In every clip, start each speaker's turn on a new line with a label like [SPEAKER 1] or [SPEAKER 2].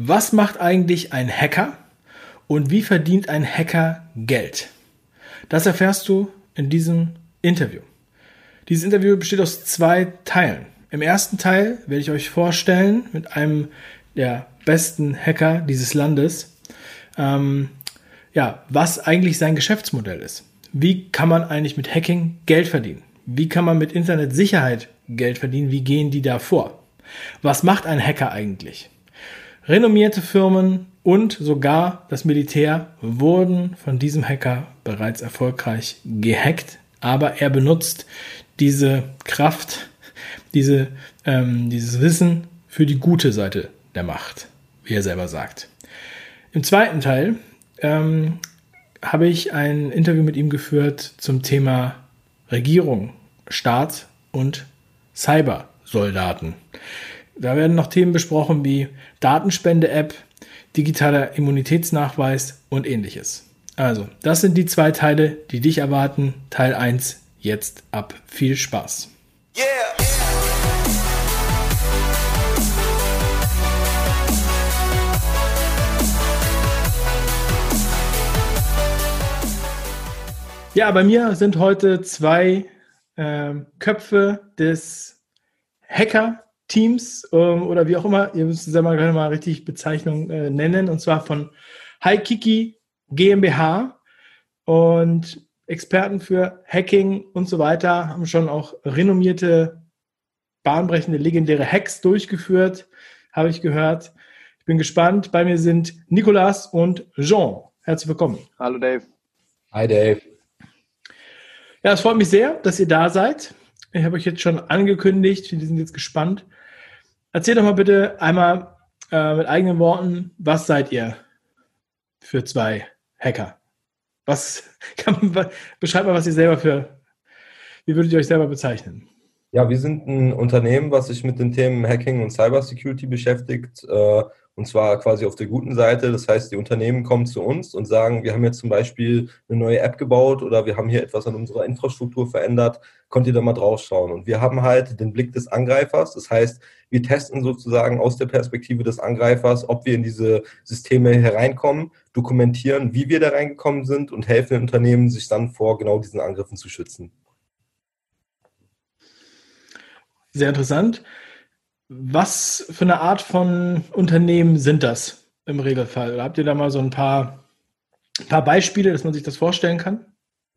[SPEAKER 1] Was macht eigentlich ein Hacker und wie verdient ein Hacker Geld? Das erfährst du in diesem Interview. Dieses Interview besteht aus zwei Teilen. Im ersten Teil werde ich euch vorstellen mit einem der besten Hacker dieses Landes, ähm, ja, was eigentlich sein Geschäftsmodell ist. Wie kann man eigentlich mit Hacking Geld verdienen? Wie kann man mit Internetsicherheit Geld verdienen? Wie gehen die da vor? Was macht ein Hacker eigentlich? Renommierte Firmen und sogar das Militär wurden von diesem Hacker bereits erfolgreich gehackt, aber er benutzt diese Kraft, diese, ähm, dieses Wissen für die gute Seite der Macht, wie er selber sagt. Im zweiten Teil ähm, habe ich ein Interview mit ihm geführt zum Thema Regierung, Staat und Cybersoldaten. Da werden noch Themen besprochen wie Datenspende-App, digitaler Immunitätsnachweis und ähnliches. Also, das sind die zwei Teile, die dich erwarten. Teil 1 jetzt ab. Viel Spaß. Yeah. Ja, bei mir sind heute zwei äh, Köpfe des Hacker-Teams ähm, oder wie auch immer, ihr müsst es ja mal, mal richtig Bezeichnung äh, nennen, und zwar von HiKiki GmbH und Experten für Hacking und so weiter haben schon auch renommierte, bahnbrechende, legendäre Hacks durchgeführt, habe ich gehört. Ich bin gespannt. Bei mir sind Nicolas und Jean. Herzlich willkommen.
[SPEAKER 2] Hallo Dave.
[SPEAKER 3] Hi Dave.
[SPEAKER 1] Ja, es freut mich sehr, dass ihr da seid. Ich habe euch jetzt schon angekündigt, wir sind jetzt gespannt. Erzählt doch mal bitte einmal äh, mit eigenen Worten, was seid ihr für zwei Hacker? Was kann man, beschreibt mal, was ihr selber für, wie würdet ihr euch selber bezeichnen?
[SPEAKER 3] Ja, wir sind ein Unternehmen, was sich mit den Themen Hacking und Cybersecurity beschäftigt. Äh, und zwar quasi auf der guten Seite. Das heißt, die Unternehmen kommen zu uns und sagen, wir haben jetzt zum Beispiel eine neue App gebaut oder wir haben hier etwas an unserer Infrastruktur verändert. Konnt ihr da mal drauf schauen? Und wir haben halt den Blick des Angreifers. Das heißt, wir testen sozusagen aus der Perspektive des Angreifers, ob wir in diese Systeme hereinkommen, dokumentieren, wie wir da reingekommen sind und helfen den Unternehmen, sich dann vor genau diesen Angriffen zu schützen.
[SPEAKER 1] Sehr interessant. Was für eine Art von Unternehmen sind das im Regelfall? Habt ihr da mal so ein paar, paar Beispiele, dass man sich das vorstellen kann?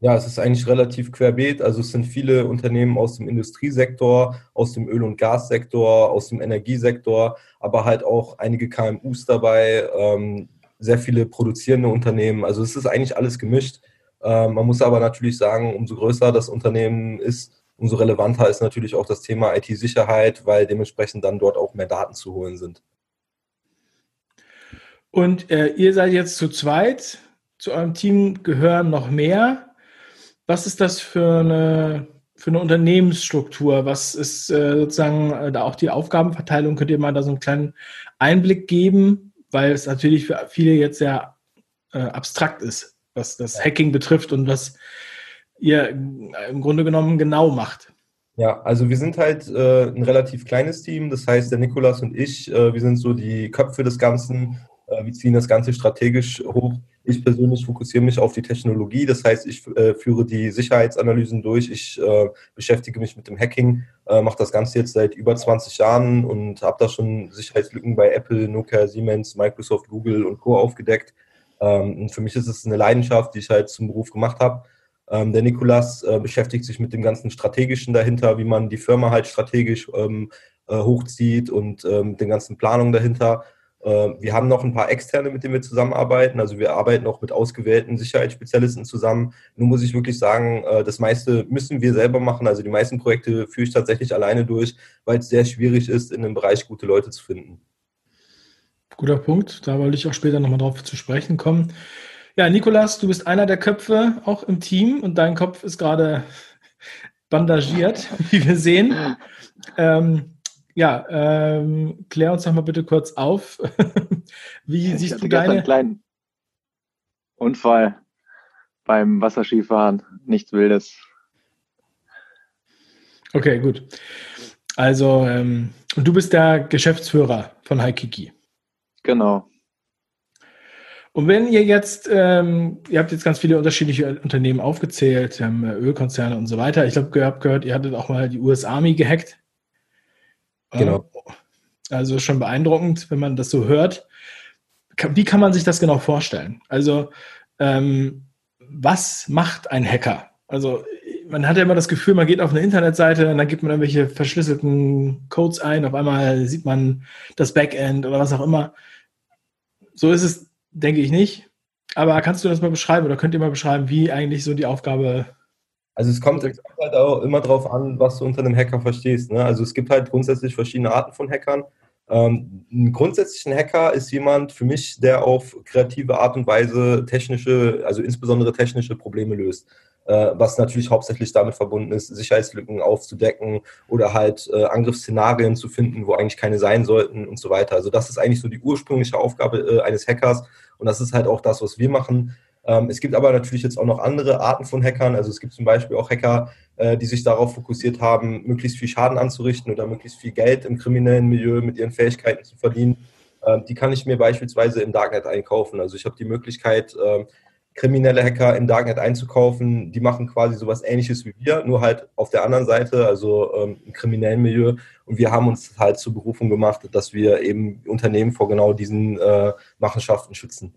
[SPEAKER 3] Ja, es ist eigentlich relativ querbeet. Also es sind viele Unternehmen aus dem Industriesektor, aus dem Öl- und Gassektor, aus dem Energiesektor, aber halt auch einige KMUs dabei, ähm, sehr viele produzierende Unternehmen. Also es ist eigentlich alles gemischt. Ähm, man muss aber natürlich sagen, umso größer das Unternehmen ist, umso relevanter ist natürlich auch das Thema IT-Sicherheit, weil dementsprechend dann dort auch mehr Daten zu holen sind.
[SPEAKER 1] Und äh, ihr seid jetzt zu zweit, zu eurem Team gehören noch mehr. Was ist das für eine, für eine Unternehmensstruktur? Was ist äh, sozusagen äh, da auch die Aufgabenverteilung? Könnt ihr mal da so einen kleinen Einblick geben? Weil es natürlich für viele jetzt sehr äh, abstrakt ist, was das Hacking betrifft und was ihr im Grunde genommen genau macht.
[SPEAKER 3] Ja, also wir sind halt äh, ein relativ kleines Team. Das heißt, der Nikolas und ich, äh, wir sind so die Köpfe des Ganzen. Äh, wir ziehen das Ganze strategisch hoch. Ich persönlich fokussiere mich auf die Technologie. Das heißt, ich äh, führe die Sicherheitsanalysen durch. Ich äh, beschäftige mich mit dem Hacking, äh, mache das Ganze jetzt seit über 20 Jahren und habe da schon Sicherheitslücken bei Apple, Nokia, Siemens, Microsoft, Google und Co. aufgedeckt. Ähm, und für mich ist es eine Leidenschaft, die ich halt zum Beruf gemacht habe. Ähm, der Nikolas äh, beschäftigt sich mit dem ganzen Strategischen dahinter, wie man die Firma halt strategisch ähm, äh, hochzieht und ähm, den ganzen Planungen dahinter. Äh, wir haben noch ein paar Externe, mit denen wir zusammenarbeiten. Also wir arbeiten auch mit ausgewählten Sicherheitsspezialisten zusammen. Nun muss ich wirklich sagen, äh, das meiste müssen wir selber machen. Also die meisten Projekte führe ich tatsächlich alleine durch, weil es sehr schwierig ist, in dem Bereich gute Leute zu finden.
[SPEAKER 1] Guter Punkt. Da wollte ich auch später nochmal drauf zu sprechen kommen. Ja, Nikolas, du bist einer der Köpfe auch im Team und dein Kopf ist gerade bandagiert, wie wir sehen. Ähm, ja, ähm, klär uns doch mal bitte kurz auf. wie
[SPEAKER 2] ich
[SPEAKER 1] siehst du deine...
[SPEAKER 2] einen kleinen Unfall beim Wasserskifahren. Nichts Wildes.
[SPEAKER 1] Okay, gut. Also, ähm, du bist der Geschäftsführer von Haikiki.
[SPEAKER 2] Genau.
[SPEAKER 1] Und wenn ihr jetzt, ähm, ihr habt jetzt ganz viele unterschiedliche Unternehmen aufgezählt, ähm, Ölkonzerne und so weiter. Ich glaube, ihr habt gehört, ihr hattet auch mal die US Army gehackt.
[SPEAKER 3] Genau.
[SPEAKER 1] Also schon beeindruckend, wenn man das so hört. Wie kann man sich das genau vorstellen? Also, ähm, was macht ein Hacker? Also, man hat ja immer das Gefühl, man geht auf eine Internetseite und dann gibt man irgendwelche verschlüsselten Codes ein, auf einmal sieht man das Backend oder was auch immer. So ist es denke ich nicht. Aber kannst du das mal beschreiben oder könnt ihr mal beschreiben, wie eigentlich so die Aufgabe
[SPEAKER 3] also es kommt, es kommt halt auch immer darauf an, was du unter einem Hacker verstehst. Ne? Also es gibt halt grundsätzlich verschiedene Arten von Hackern. Ähm, ein grundsätzlicher Hacker ist jemand für mich, der auf kreative Art und Weise technische, also insbesondere technische Probleme löst. Äh, was natürlich hauptsächlich damit verbunden ist, Sicherheitslücken aufzudecken oder halt äh, Angriffsszenarien zu finden, wo eigentlich keine sein sollten und so weiter. Also das ist eigentlich so die ursprüngliche Aufgabe äh, eines Hackers und das ist halt auch das, was wir machen. Ähm, es gibt aber natürlich jetzt auch noch andere Arten von Hackern. Also es gibt zum Beispiel auch Hacker, äh, die sich darauf fokussiert haben, möglichst viel Schaden anzurichten oder möglichst viel Geld im kriminellen Milieu mit ihren Fähigkeiten zu verdienen. Ähm, die kann ich mir beispielsweise im Darknet einkaufen. Also ich habe die Möglichkeit, ähm, kriminelle Hacker im Darknet einzukaufen. Die machen quasi sowas ähnliches wie wir, nur halt auf der anderen Seite, also ähm, im kriminellen Milieu. Und wir haben uns halt zur Berufung gemacht, dass wir eben Unternehmen vor genau diesen äh, Machenschaften schützen.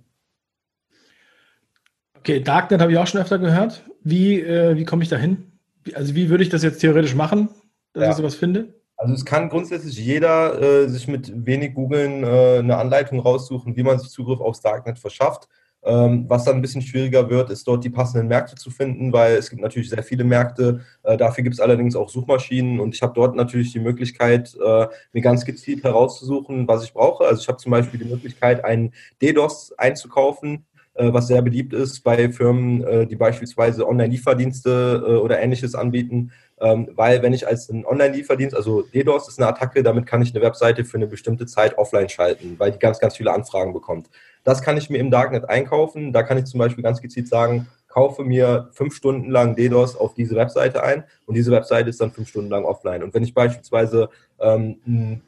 [SPEAKER 1] Okay, Darknet habe ich auch schon öfter gehört. Wie, äh, wie komme ich da hin? Also wie würde ich das jetzt theoretisch machen, dass
[SPEAKER 3] ja.
[SPEAKER 1] ich sowas finde?
[SPEAKER 3] Also es kann grundsätzlich jeder äh, sich mit wenig Googeln äh, eine Anleitung raussuchen, wie man sich Zugriff aufs Darknet verschafft. Ähm, was dann ein bisschen schwieriger wird, ist dort die passenden Märkte zu finden, weil es gibt natürlich sehr viele Märkte. Äh, dafür gibt es allerdings auch Suchmaschinen und ich habe dort natürlich die Möglichkeit, äh, mir ganz gezielt herauszusuchen, was ich brauche. Also ich habe zum Beispiel die Möglichkeit, einen DDoS einzukaufen, was sehr beliebt ist bei Firmen, äh, die beispielsweise Online-Lieferdienste äh, oder ähnliches anbieten. Ähm, weil wenn ich als ein Online-Lieferdienst, also DDoS ist eine Attacke, damit kann ich eine Webseite für eine bestimmte Zeit offline schalten, weil die ganz, ganz viele Anfragen bekommt. Das kann ich mir im Darknet einkaufen. Da kann ich zum Beispiel ganz gezielt sagen, kaufe mir fünf Stunden lang DDoS auf diese Webseite ein und diese Webseite ist dann fünf Stunden lang offline. Und wenn ich beispielsweise ähm,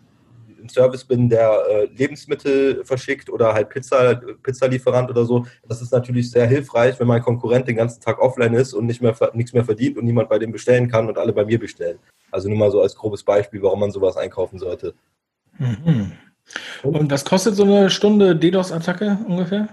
[SPEAKER 3] ein Service bin, der äh, Lebensmittel verschickt oder halt Pizza, Pizzalieferant oder so, das ist natürlich sehr hilfreich, wenn mein Konkurrent den ganzen Tag offline ist und nicht mehr, nichts mehr verdient und niemand bei dem bestellen kann und alle bei mir bestellen. Also nur mal so als grobes Beispiel, warum man sowas einkaufen sollte.
[SPEAKER 1] Mhm. Und was kostet so eine Stunde DDoS-Attacke ungefähr?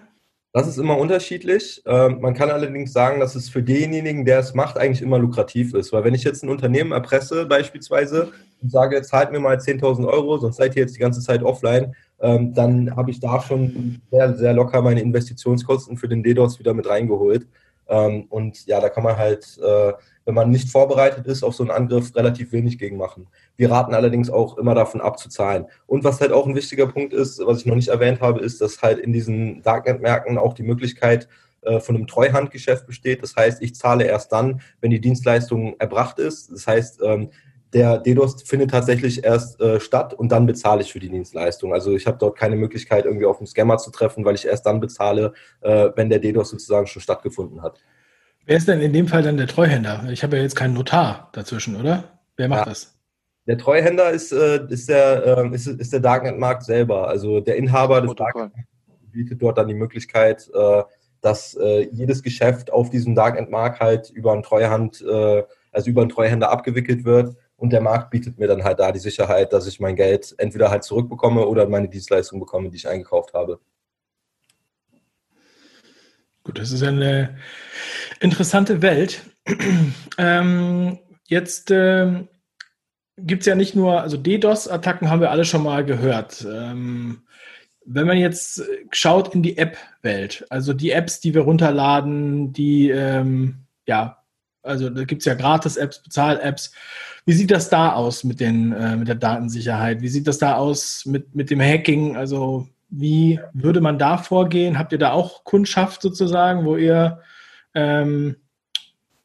[SPEAKER 3] Das ist immer unterschiedlich. Ähm, man kann allerdings sagen, dass es für denjenigen, der es macht, eigentlich immer lukrativ ist. Weil wenn ich jetzt ein Unternehmen erpresse beispielsweise und sage, zahlt mir mal 10.000 Euro, sonst seid ihr jetzt die ganze Zeit offline, ähm, dann habe ich da schon sehr, sehr locker meine Investitionskosten für den DDoS wieder mit reingeholt. Ähm, und ja, da kann man halt, äh, wenn man nicht vorbereitet ist auf so einen Angriff, relativ wenig gegen machen. Wir raten allerdings auch immer davon abzuzahlen. Und was halt auch ein wichtiger Punkt ist, was ich noch nicht erwähnt habe, ist, dass halt in diesen Darknet-Märkten auch die Möglichkeit äh, von einem Treuhandgeschäft besteht. Das heißt, ich zahle erst dann, wenn die Dienstleistung erbracht ist. Das heißt, ähm, der DDoS findet tatsächlich erst äh, statt und dann bezahle ich für die Dienstleistung. Also ich habe dort keine Möglichkeit, irgendwie auf einen Scammer zu treffen, weil ich erst dann bezahle, äh, wenn der DDoS sozusagen schon stattgefunden hat.
[SPEAKER 1] Wer ist denn in dem Fall dann der Treuhänder? Ich habe ja jetzt keinen Notar dazwischen, oder? Wer macht ja. das?
[SPEAKER 3] Der Treuhänder ist, äh, ist, der, äh, ist, ist der Darknet-Markt selber. Also der Inhaber des Darknet bietet dort dann die Möglichkeit, äh, dass äh, jedes Geschäft auf diesem Darknet-Markt halt über einen Treuhand, äh, also über einen Treuhänder abgewickelt wird und der Markt bietet mir dann halt da die Sicherheit, dass ich mein Geld entweder halt zurückbekomme oder meine Dienstleistung bekomme, die ich eingekauft habe.
[SPEAKER 1] Gut, das ist eine interessante Welt. ähm, jetzt ähm, gibt es ja nicht nur, also DDoS-Attacken haben wir alle schon mal gehört. Ähm, wenn man jetzt schaut in die App-Welt, also die Apps, die wir runterladen, die, ähm, ja, also da gibt es ja Gratis-Apps, Bezahl-Apps. Wie sieht das da aus mit, den, äh, mit der Datensicherheit? Wie sieht das da aus mit, mit dem Hacking? Also wie würde man da vorgehen? Habt ihr da auch Kundschaft sozusagen, wo ihr ähm,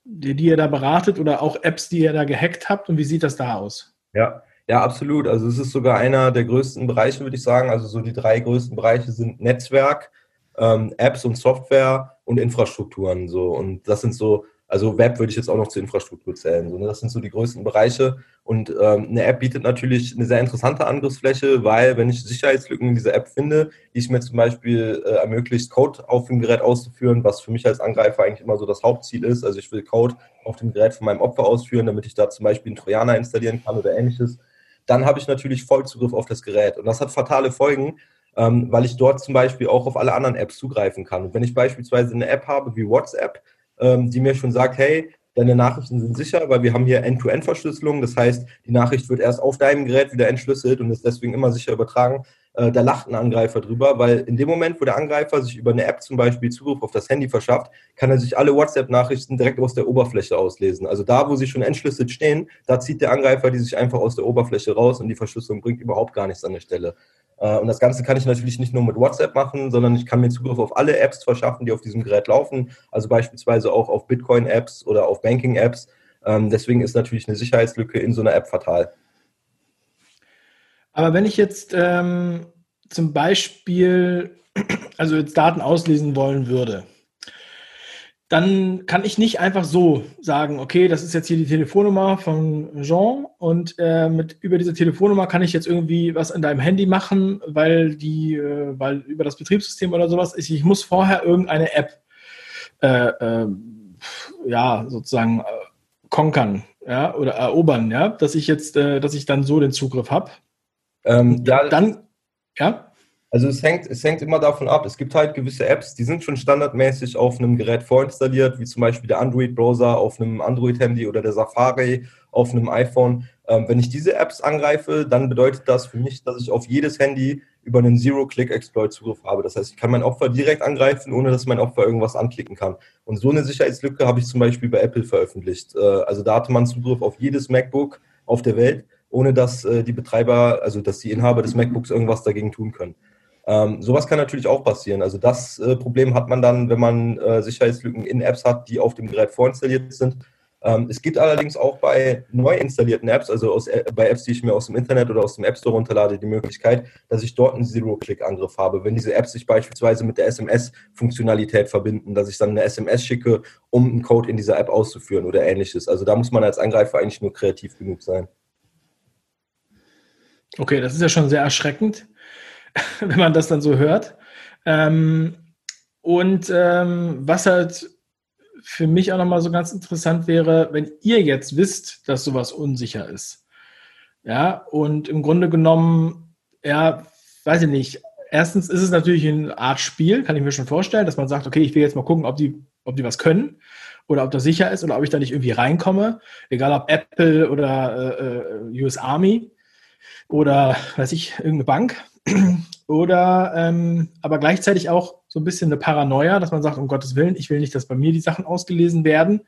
[SPEAKER 1] die, die ihr da beratet oder auch Apps, die ihr da gehackt habt? Und wie sieht das da aus?
[SPEAKER 3] Ja, ja, absolut. Also es ist sogar einer der größten Bereiche, würde ich sagen. Also so die drei größten Bereiche sind Netzwerk, ähm, Apps und Software und Infrastrukturen. So. Und das sind so Also Web würde ich jetzt auch noch zur Infrastruktur zählen. So, ne? Das sind so die größten Bereiche. Und ähm, eine App bietet natürlich eine sehr interessante Angriffsfläche, weil wenn ich Sicherheitslücken in dieser App finde, die ich mir zum Beispiel äh, ermöglicht, Code auf dem Gerät auszuführen, was für mich als Angreifer eigentlich immer so das Hauptziel ist. Also ich will Code auf dem Gerät von meinem Opfer ausführen, damit ich da zum Beispiel einen Trojaner installieren kann oder ähnliches. Dann habe ich natürlich Vollzugriff auf das Gerät. Und das hat fatale Folgen, ähm, weil ich dort zum Beispiel auch auf alle anderen Apps zugreifen kann. Und wenn ich beispielsweise eine App habe wie WhatsApp, ähm, die mir schon sagt, hey, deine Nachrichten sind sicher, weil wir haben hier End-to-End-Verschlüsselung. Das heißt, die Nachricht wird erst auf deinem Gerät wieder entschlüsselt und ist deswegen immer sicher übertragen. Äh, da lacht ein Angreifer drüber, weil in dem Moment, wo der Angreifer sich über eine App zum Beispiel Zugriff auf das Handy verschafft, kann er sich alle WhatsApp-Nachrichten direkt aus der Oberfläche auslesen. Also da, wo sie schon entschlüsselt stehen, da zieht der Angreifer die sich einfach aus der Oberfläche raus und die Verschlüsselung bringt überhaupt gar nichts an der Stelle. Äh, und das Ganze kann ich natürlich nicht nur mit WhatsApp machen, sondern ich kann mir Zugriff auf alle Apps verschaffen, die auf diesem Gerät laufen. Also beispielsweise auch auf Bitcoin-Apps oder auf Banking-Apps. Ähm, deswegen ist natürlich eine Sicherheitslücke in so einer App fatal.
[SPEAKER 1] Aber wenn ich jetzt ähm, zum Beispiel, also jetzt Daten auslesen wollen würde, dann kann ich nicht einfach so sagen, okay, das ist jetzt hier die Telefonnummer von Jean und äh, mit über diese Telefonnummer kann ich jetzt irgendwie was in deinem Handy machen, weil die, äh, weil über das Betriebssystem oder sowas ist. Ich muss vorher irgendeine App, äh, äh ja, sozusagen äh, konkern, ja, oder erobern, ja, dass ich jetzt, äh, dass ich dann so den Zugriff habe. Ähm, ja, dann, ja.
[SPEAKER 3] Also es hängt, es hängt immer davon ab. Es gibt halt gewisse Apps, die sind schon standardmäßig auf einem Gerät vorinstalliert, wie zum Beispiel der Android-Browser auf einem Android-Handy oder der Safari auf einem iPhone. Ähm, wenn ich diese Apps angreife, dann bedeutet das für mich, dass ich auf jedes Handy über einen Zero-Click-Exploit Zugriff habe. Das heißt, ich kann mein Opfer direkt angreifen, ohne dass mein Opfer irgendwas anklicken kann. Und so eine Sicherheitslücke habe ich zum Beispiel bei Apple veröffentlicht. Äh, also da hatte man Zugriff auf jedes MacBook auf der Welt, ohne dass äh, die Betreiber, also dass die Inhaber des MacBooks irgendwas dagegen tun können. Ähm, sowas kann natürlich auch passieren. Also das äh, Problem hat man dann, wenn man äh, Sicherheitslücken in Apps hat, die auf dem Gerät vorinstalliert sind. Ähm, es gibt allerdings auch bei neu installierten Apps, also aus, äh, bei Apps, die ich mir aus dem Internet oder aus dem App Store runterlade, die Möglichkeit, dass ich dort einen Zero-Click-Angriff habe. Wenn diese Apps sich beispielsweise mit der SMS-Funktionalität verbinden, dass ich dann eine SMS schicke, um einen Code in dieser App auszuführen oder ähnliches. Also da muss man als Angreifer eigentlich nur kreativ genug sein.
[SPEAKER 1] Okay, das ist ja schon sehr erschreckend. wenn man das dann so hört. Ähm, und ähm, was halt für mich auch nochmal so ganz interessant wäre, wenn ihr jetzt wisst, dass sowas unsicher ist. Ja, und im Grunde genommen, ja, weiß ich nicht. Erstens ist es natürlich eine Art Spiel, kann ich mir schon vorstellen, dass man sagt, okay, ich will jetzt mal gucken, ob die, ob die was können oder ob das sicher ist oder ob ich da nicht irgendwie reinkomme. Egal ob Apple oder äh, äh US Army oder weiß ich, irgendeine Bank. Oder ähm, aber gleichzeitig auch so ein bisschen eine Paranoia, dass man sagt, um Gottes Willen, ich will nicht, dass bei mir die Sachen ausgelesen werden.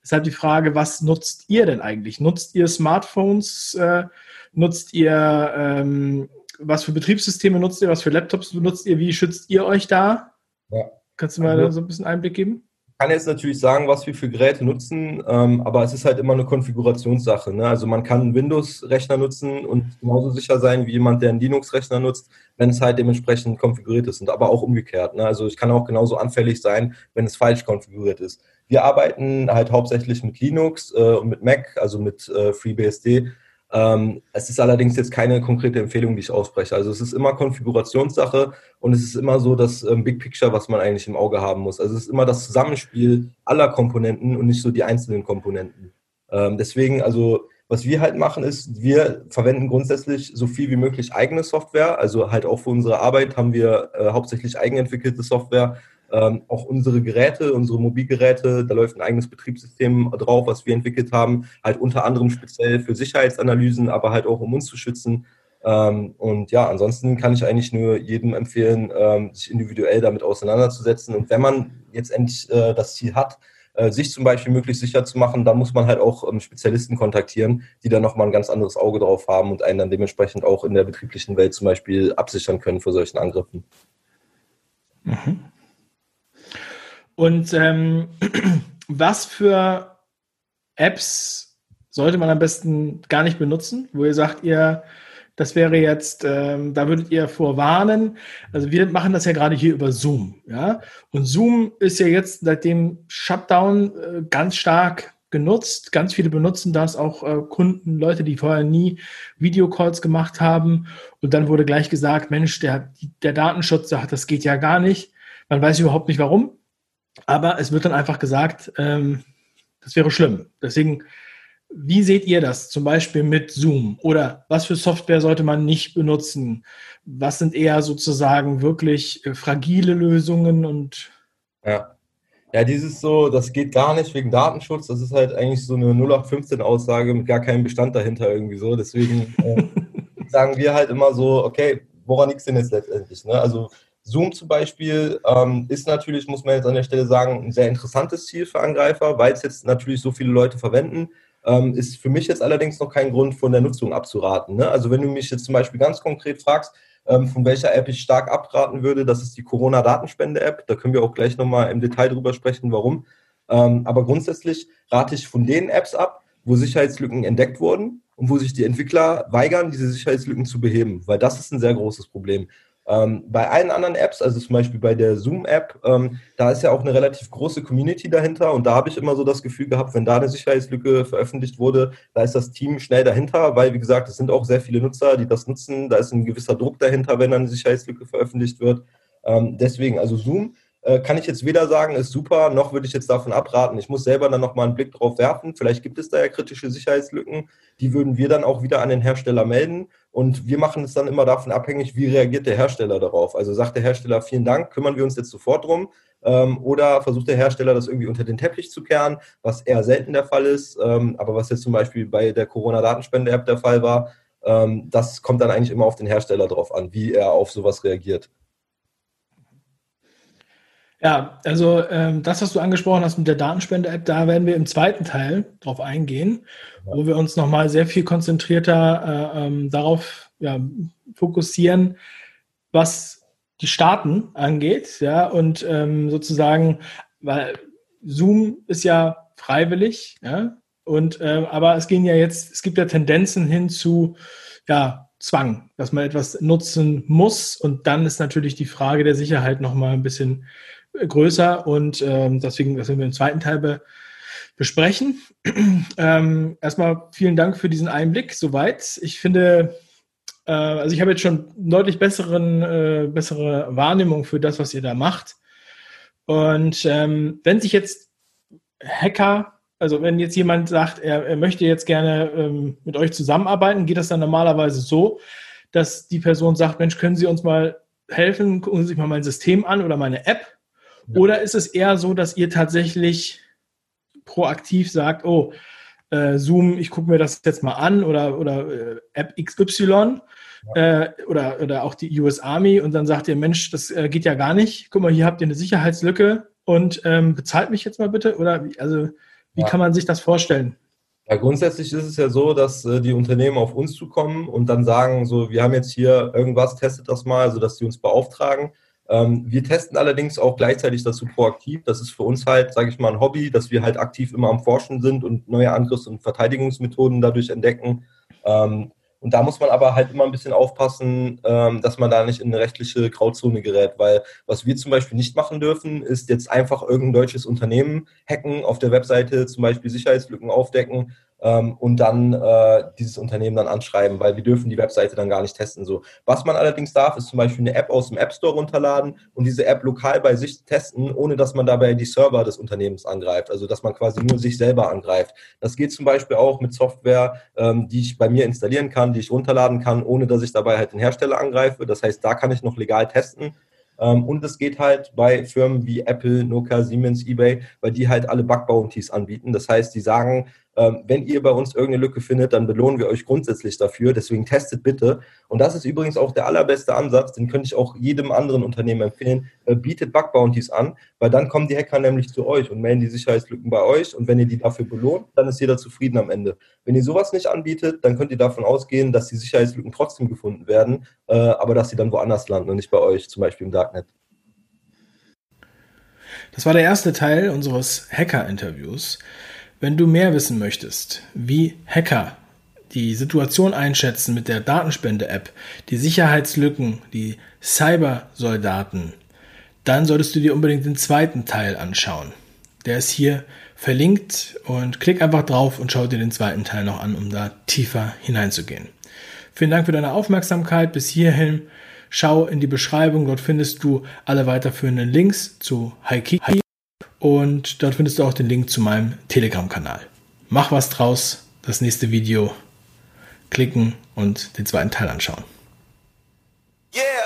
[SPEAKER 1] Deshalb die Frage, was nutzt ihr denn eigentlich? Nutzt ihr Smartphones? Äh, nutzt ihr ähm, was für Betriebssysteme nutzt ihr? Was für Laptops benutzt ihr? Wie schützt ihr euch da? Ja. Kannst du mal also, so ein bisschen Einblick geben?
[SPEAKER 3] Kann jetzt natürlich sagen, was wir für Geräte nutzen, ähm, aber es ist halt immer eine Konfigurationssache. Ne? Also man kann einen Windows-Rechner nutzen und genauso sicher sein wie jemand, der einen Linux-Rechner nutzt, wenn es halt dementsprechend konfiguriert ist und aber auch umgekehrt. Ne? Also ich kann auch genauso anfällig sein, wenn es falsch konfiguriert ist. Wir arbeiten halt hauptsächlich mit Linux äh, und mit Mac, also mit äh, FreeBSD ähm, es ist allerdings jetzt keine konkrete Empfehlung, die ich ausspreche. Also es ist immer Konfigurationssache und es ist immer so das ähm, Big Picture, was man eigentlich im Auge haben muss. Also es ist immer das Zusammenspiel aller Komponenten und nicht so die einzelnen Komponenten. Ähm, deswegen, also was wir halt machen ist, wir verwenden grundsätzlich so viel wie möglich eigene Software. Also halt auch für unsere Arbeit haben wir äh, hauptsächlich eigenentwickelte Software ähm, auch unsere Geräte, unsere Mobilgeräte, da läuft ein eigenes Betriebssystem drauf, was wir entwickelt haben, halt unter anderem speziell für Sicherheitsanalysen, aber halt auch um uns zu schützen. Ähm, und ja, ansonsten kann ich eigentlich nur jedem empfehlen, ähm, sich individuell damit auseinanderzusetzen. Und wenn man jetzt endlich äh, das Ziel hat, äh, sich zum Beispiel möglichst sicher zu machen, dann muss man halt auch ähm, Spezialisten kontaktieren, die dann nochmal ein ganz anderes Auge drauf haben und einen dann dementsprechend auch in der betrieblichen Welt zum Beispiel absichern können vor solchen Angriffen.
[SPEAKER 1] Mhm. Und ähm, was für Apps sollte man am besten gar nicht benutzen, wo ihr sagt, ihr, Das wäre jetzt, ähm, da würdet ihr vorwarnen. Also wir machen das ja gerade hier über Zoom, ja. Und Zoom ist ja jetzt seit dem Shutdown äh, ganz stark genutzt. Ganz viele benutzen das, auch äh, Kunden, Leute, die vorher nie Videocalls gemacht haben. Und dann wurde gleich gesagt, Mensch, der, der Datenschutz sagt, das geht ja gar nicht. Man weiß überhaupt nicht warum. Aber es wird dann einfach gesagt, ähm, das wäre schlimm. Deswegen wie seht ihr das zum Beispiel mit Zoom? Oder was für Software sollte man nicht benutzen? Was sind eher sozusagen wirklich äh, fragile Lösungen und
[SPEAKER 3] ja. Ja, dieses so, das geht gar nicht wegen Datenschutz, das ist halt eigentlich so eine 0815-Aussage mit gar keinem Bestand dahinter irgendwie so. Deswegen äh, sagen wir halt immer so, okay, woran liegt es denn jetzt letztendlich? Ne? Also Zoom zum Beispiel ähm, ist natürlich, muss man jetzt an der Stelle sagen, ein sehr interessantes Ziel für Angreifer, weil es jetzt natürlich so viele Leute verwenden. Ähm, ist für mich jetzt allerdings noch kein Grund, von der Nutzung abzuraten. Ne? Also wenn du mich jetzt zum Beispiel ganz konkret fragst, ähm, von welcher App ich stark abraten würde, das ist die Corona-Datenspende-App. Da können wir auch gleich nochmal im Detail drüber sprechen, warum. Ähm, aber grundsätzlich rate ich von den Apps ab, wo Sicherheitslücken entdeckt wurden und wo sich die Entwickler weigern, diese Sicherheitslücken zu beheben, weil das ist ein sehr großes Problem. Ähm, bei allen anderen Apps, also zum Beispiel bei der Zoom-App, ähm, da ist ja auch eine relativ große Community dahinter und da habe ich immer so das Gefühl gehabt, wenn da eine Sicherheitslücke veröffentlicht wurde, da ist das Team schnell dahinter, weil wie gesagt, es sind auch sehr viele Nutzer, die das nutzen, da ist ein gewisser Druck dahinter, wenn eine Sicherheitslücke veröffentlicht wird. Ähm, deswegen, also Zoom äh, kann ich jetzt weder sagen, ist super, noch würde ich jetzt davon abraten. Ich muss selber dann nochmal einen Blick drauf werfen. Vielleicht gibt es da ja kritische Sicherheitslücken. Die würden wir dann auch wieder an den Hersteller melden. Und wir machen es dann immer davon abhängig, wie reagiert der Hersteller darauf. Also sagt der Hersteller, vielen Dank, kümmern wir uns jetzt sofort drum. Ähm, oder versucht der Hersteller das irgendwie unter den Teppich zu kehren, was eher selten der Fall ist. Ähm, aber was jetzt zum Beispiel bei der Corona-Datenspende-App der Fall war, ähm, das kommt dann eigentlich immer auf den Hersteller drauf an, wie er auf sowas reagiert.
[SPEAKER 1] Ja, also ähm, das, was du angesprochen hast mit der Datenspende-App, da werden wir im zweiten Teil drauf eingehen, ja. wo wir uns nochmal sehr viel konzentrierter äh, ähm, darauf ja, fokussieren, was die Staaten angeht, ja, und ähm, sozusagen, weil Zoom ist ja freiwillig, ja, und äh, aber es gehen ja jetzt, es gibt ja Tendenzen hin zu ja, Zwang, dass man etwas nutzen muss. Und dann ist natürlich die Frage der Sicherheit nochmal ein bisschen größer und ähm, deswegen, das werden wir im zweiten Teil be besprechen. ähm, erstmal vielen Dank für diesen Einblick soweit. Ich finde, äh, also ich habe jetzt schon deutlich besseren, äh, bessere Wahrnehmung für das, was ihr da macht. Und ähm, wenn sich jetzt Hacker, also wenn jetzt jemand sagt, er, er möchte jetzt gerne ähm, mit euch zusammenarbeiten, geht das dann normalerweise so, dass die Person sagt, Mensch, können Sie uns mal helfen, gucken Sie sich mal mein System an oder meine App oder ist es eher so, dass ihr tatsächlich proaktiv sagt, oh, äh, Zoom, ich gucke mir das jetzt mal an oder, oder äh, App XY ja. äh, oder, oder auch die US Army und dann sagt ihr, Mensch, das äh, geht ja gar nicht. Guck mal, hier habt ihr eine Sicherheitslücke und ähm, bezahlt mich jetzt mal bitte? Oder wie, also wie ja. kann man sich das vorstellen?
[SPEAKER 3] Ja, grundsätzlich ist es ja so, dass äh, die Unternehmen auf uns zukommen und dann sagen, so, wir haben jetzt hier irgendwas, testet das mal, also dass sie uns beauftragen. Ähm, wir testen allerdings auch gleichzeitig dazu proaktiv. Das ist für uns halt, sage ich mal, ein Hobby, dass wir halt aktiv immer am Forschen sind und neue Angriffs- und Verteidigungsmethoden dadurch entdecken. Ähm, und da muss man aber halt immer ein bisschen aufpassen, ähm, dass man da nicht in eine rechtliche Grauzone gerät, weil was wir zum Beispiel nicht machen dürfen, ist jetzt einfach irgendein deutsches Unternehmen hacken, auf der Webseite zum Beispiel Sicherheitslücken aufdecken ähm, und dann äh, dieses Unternehmen dann anschreiben, weil wir dürfen die Webseite dann gar nicht testen. So. Was man allerdings darf, ist zum Beispiel eine App aus dem App Store runterladen und diese App lokal bei sich testen, ohne dass man dabei die Server des Unternehmens angreift, also dass man quasi nur sich selber angreift. Das geht zum Beispiel auch mit Software, ähm, die ich bei mir installieren kann, die ich runterladen kann, ohne dass ich dabei halt den Hersteller angreife. Das heißt, da kann ich noch legal testen. Ähm, und es geht halt bei Firmen wie Apple, Nokia, Siemens, eBay, weil die halt alle Bug Bounties anbieten. Das heißt, die sagen, wenn ihr bei uns irgendeine Lücke findet, dann belohnen wir euch grundsätzlich dafür. Deswegen testet bitte. Und das ist übrigens auch der allerbeste Ansatz, den könnte ich auch jedem anderen Unternehmen empfehlen. Äh, bietet Bug Bounties an, weil dann kommen die Hacker nämlich zu euch und melden die Sicherheitslücken bei euch. Und wenn ihr die dafür belohnt, dann ist jeder zufrieden am Ende. Wenn ihr sowas nicht anbietet, dann könnt ihr davon ausgehen, dass die Sicherheitslücken trotzdem gefunden werden, äh, aber dass sie dann woanders landen und nicht bei euch, zum Beispiel im Darknet.
[SPEAKER 1] Das war der erste Teil unseres Hacker-Interviews. Wenn du mehr wissen möchtest, wie Hacker die Situation einschätzen mit der Datenspende-App, die Sicherheitslücken, die Cybersoldaten, dann solltest du dir unbedingt den zweiten Teil anschauen. Der ist hier verlinkt und klick einfach drauf und schau dir den zweiten Teil noch an, um da tiefer hineinzugehen. Vielen Dank für deine Aufmerksamkeit bis hierhin. Schau in die Beschreibung, dort findest du alle weiterführenden Links zu Haikiki und dort findest du auch den Link zu meinem Telegram-Kanal. Mach was draus, das nächste Video klicken und den zweiten Teil anschauen. Yeah!